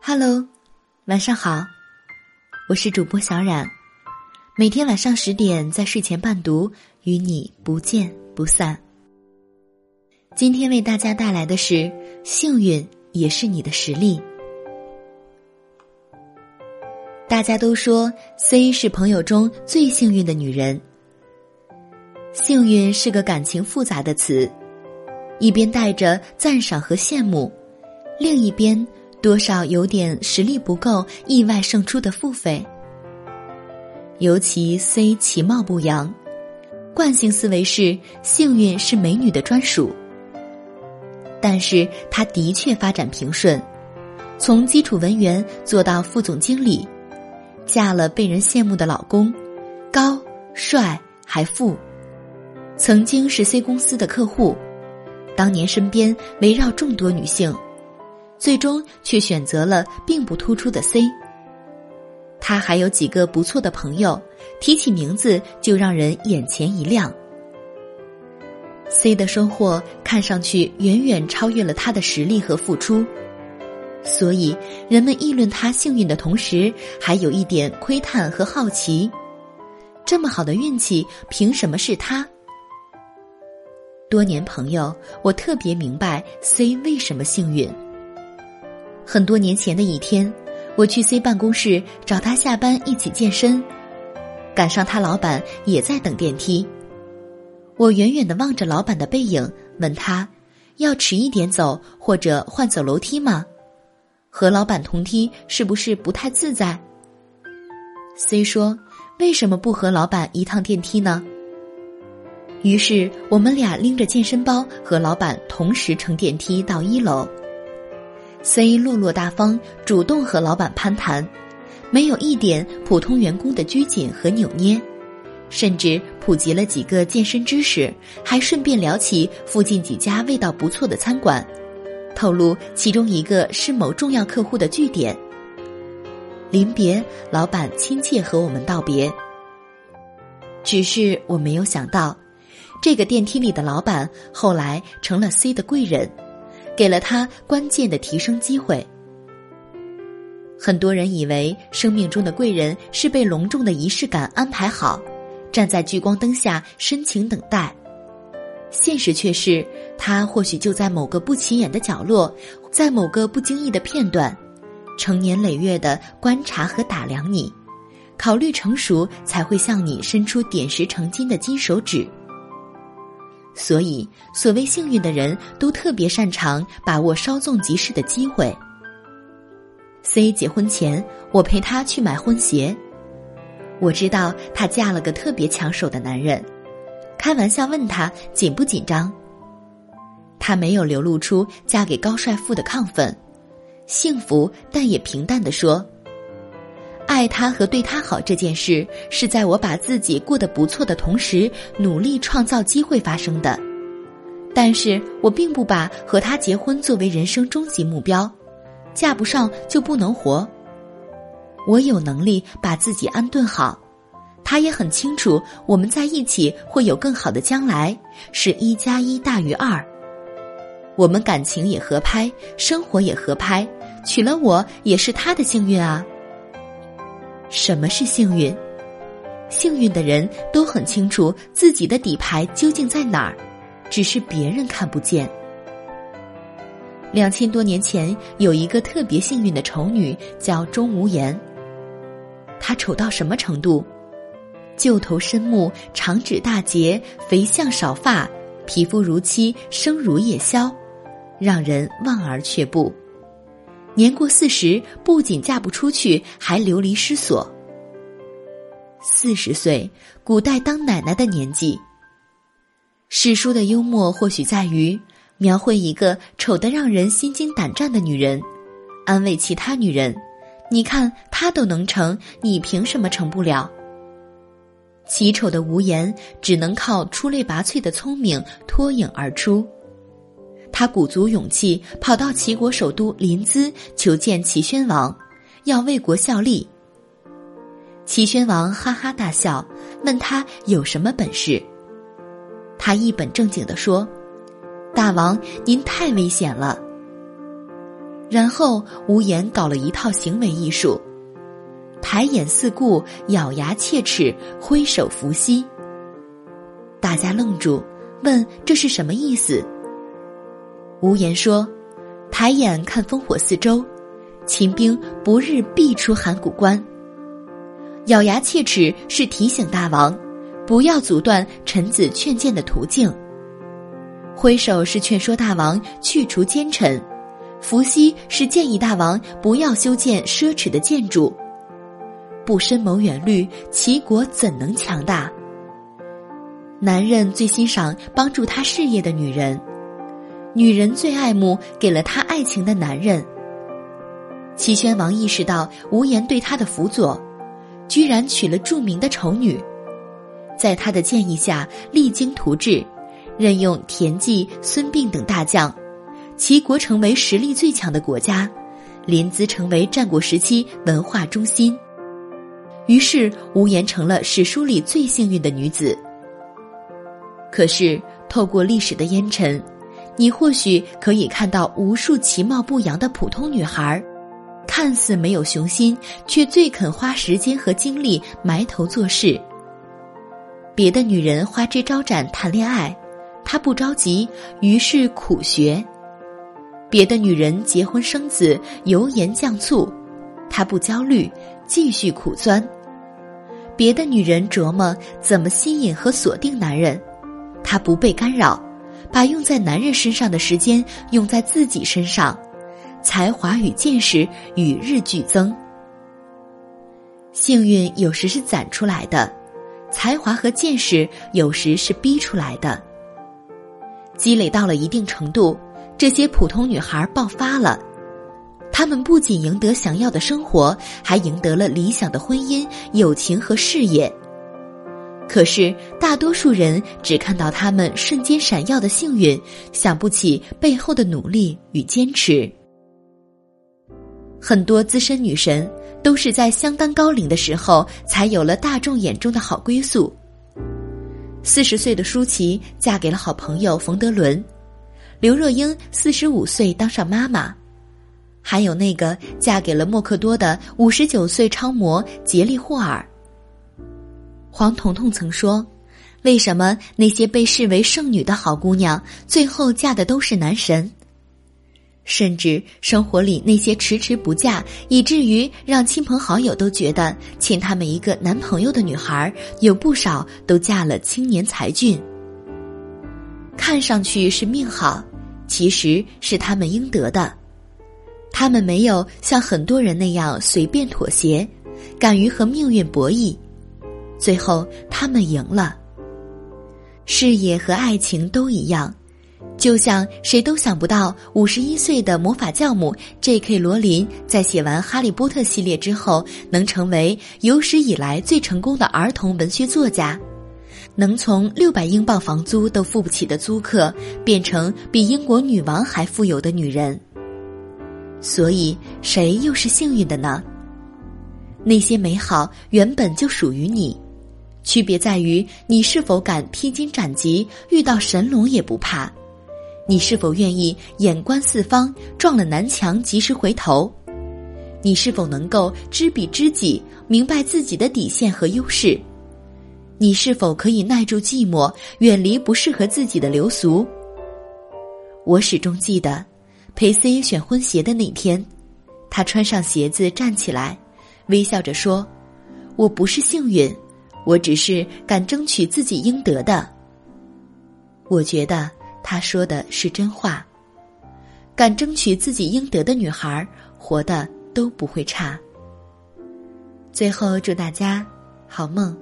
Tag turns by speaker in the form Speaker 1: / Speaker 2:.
Speaker 1: Hello，晚上好，我是主播小冉，每天晚上十点在睡前伴读，与你不见不散。今天为大家带来的是：幸运也是你的实力。大家都说 C 是朋友中最幸运的女人。幸运是个感情复杂的词，一边带着赞赏和羡慕，另一边。多少有点实力不够，意外胜出的付费。尤其 C 其貌不扬，惯性思维是幸运是美女的专属。但是她的确发展平顺，从基础文员做到副总经理，嫁了被人羡慕的老公，高帅还富，曾经是 C 公司的客户，当年身边围绕众多女性。最终却选择了并不突出的 C。他还有几个不错的朋友，提起名字就让人眼前一亮。C 的收获看上去远远超越了他的实力和付出，所以人们议论他幸运的同时，还有一点窥探和好奇：这么好的运气，凭什么是他？多年朋友，我特别明白 C 为什么幸运。很多年前的一天，我去 C 办公室找他下班一起健身，赶上他老板也在等电梯。我远远的望着老板的背影，问他：“要迟一点走，或者换走楼梯吗？和老板同梯是不是不太自在？”C 说：“为什么不和老板一趟电梯呢？”于是我们俩拎着健身包和老板同时乘电梯到一楼。C 落落大方，主动和老板攀谈，没有一点普通员工的拘谨和扭捏，甚至普及了几个健身知识，还顺便聊起附近几家味道不错的餐馆，透露其中一个是某重要客户的据点。临别，老板亲切和我们道别。只是我没有想到，这个电梯里的老板后来成了 C 的贵人。给了他关键的提升机会。很多人以为生命中的贵人是被隆重的仪式感安排好，站在聚光灯下深情等待。现实却是，他或许就在某个不起眼的角落，在某个不经意的片段，成年累月的观察和打量你，考虑成熟，才会向你伸出点石成金的金手指。所以，所谓幸运的人都特别擅长把握稍纵即逝的机会。C 结婚前，我陪她去买婚鞋，我知道她嫁了个特别抢手的男人，开玩笑问她紧不紧张。她没有流露出嫁给高帅富的亢奋，幸福但也平淡的说。爱他和对他好这件事，是在我把自己过得不错的同时，努力创造机会发生的。但是我并不把和他结婚作为人生终极目标，嫁不上就不能活。我有能力把自己安顿好，他也很清楚我们在一起会有更好的将来，是一加一大于二。我们感情也合拍，生活也合拍，娶了我也是他的幸运啊。什么是幸运？幸运的人都很清楚自己的底牌究竟在哪儿，只是别人看不见。两千多年前，有一个特别幸运的丑女，叫钟无艳。她丑到什么程度？旧头深目，长指大节，肥相少发，皮肤如漆，声如夜宵，让人望而却步。年过四十，不仅嫁不出去，还流离失所。四十岁，古代当奶奶的年纪。史书的幽默或许在于描绘一个丑得让人心惊胆战的女人，安慰其他女人：“你看她都能成，你凭什么成不了？”奇丑的无言，只能靠出类拔萃的聪明脱颖而出。他鼓足勇气跑到齐国首都临淄求见齐宣王，要为国效力。齐宣王哈哈大笑，问他有什么本事。他一本正经地说：“大王，您太危险了。”然后无言搞了一套行为艺术，抬眼四顾，咬牙切齿，挥手伏羲。大家愣住，问这是什么意思？无言说：“抬眼看烽火四周，秦兵不日必出函谷关。”咬牙切齿是提醒大王，不要阻断臣子劝谏的途径。挥手是劝说大王去除奸臣。伏羲是建议大王不要修建奢侈的建筑，不深谋远虑，齐国怎能强大？男人最欣赏帮助他事业的女人，女人最爱慕给了他爱情的男人。齐宣王意识到无言对他的辅佐，居然娶了著名的丑女，在他的建议下励精图治，任用田忌、孙膑等大将。齐国成为实力最强的国家，临淄成为战国时期文化中心。于是，无言成了史书里最幸运的女子。可是，透过历史的烟尘，你或许可以看到无数其貌不扬的普通女孩，看似没有雄心，却最肯花时间和精力埋头做事。别的女人花枝招展谈恋爱，她不着急，于是苦学。别的女人结婚生子，油盐酱醋，她不焦虑，继续苦钻；别的女人琢磨怎么吸引和锁定男人，她不被干扰，把用在男人身上的时间用在自己身上，才华与见识与日俱增。幸运有时是攒出来的，才华和见识有时是逼出来的。积累到了一定程度。这些普通女孩爆发了，她们不仅赢得想要的生活，还赢得了理想的婚姻、友情和事业。可是，大多数人只看到她们瞬间闪耀的幸运，想不起背后的努力与坚持。很多资深女神都是在相当高龄的时候，才有了大众眼中的好归宿。四十岁的舒淇嫁给了好朋友冯德伦。刘若英四十五岁当上妈妈，还有那个嫁给了默克多的五十九岁超模杰利霍尔。黄彤彤曾说：“为什么那些被视为圣女的好姑娘，最后嫁的都是男神？甚至生活里那些迟迟不嫁，以至于让亲朋好友都觉得欠他们一个男朋友的女孩，有不少都嫁了青年才俊。”看上去是命好，其实是他们应得的。他们没有像很多人那样随便妥协，敢于和命运博弈，最后他们赢了。事业和爱情都一样，就像谁都想不到，五十一岁的魔法教母 J.K. 罗琳在写完《哈利波特》系列之后，能成为有史以来最成功的儿童文学作家。能从六百英镑房租都付不起的租客，变成比英国女王还富有的女人。所以，谁又是幸运的呢？那些美好原本就属于你，区别在于你是否敢披荆斩棘，遇到神龙也不怕；你是否愿意眼观四方，撞了南墙及时回头；你是否能够知彼知己，明白自己的底线和优势。你是否可以耐住寂寞，远离不适合自己的流俗？我始终记得，裴 C 选婚鞋的那天，他穿上鞋子站起来，微笑着说：“我不是幸运，我只是敢争取自己应得的。”我觉得他说的是真话。敢争取自己应得的女孩，活的都不会差。最后，祝大家好梦。